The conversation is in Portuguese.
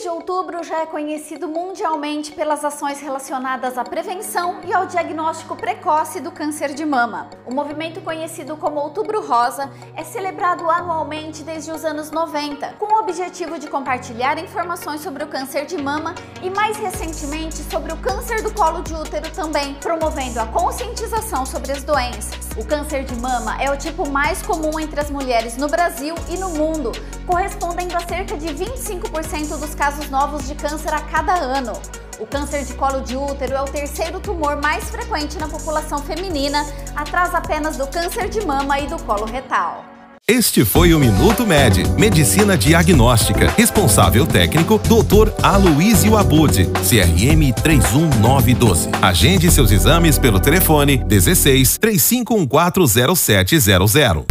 De outubro já é conhecido mundialmente pelas ações relacionadas à prevenção e ao diagnóstico precoce do câncer de mama. O movimento conhecido como Outubro Rosa é celebrado anualmente desde os anos 90, com o objetivo de compartilhar informações sobre o câncer de mama e mais recentemente sobre o câncer do colo de útero também, promovendo a conscientização sobre as doenças. O câncer de mama é o tipo mais comum entre as mulheres no Brasil e no mundo, correspondendo a cerca de 25% dos casos novos de câncer a cada ano. O câncer de colo de útero é o terceiro tumor mais frequente na população feminina, atrás apenas do câncer de mama e do colo retal. Este foi o Minuto Med, Medicina Diagnóstica. Responsável técnico, Dr. Aloysio Abud, CRM 31912. Agende seus exames pelo telefone 16 35140700.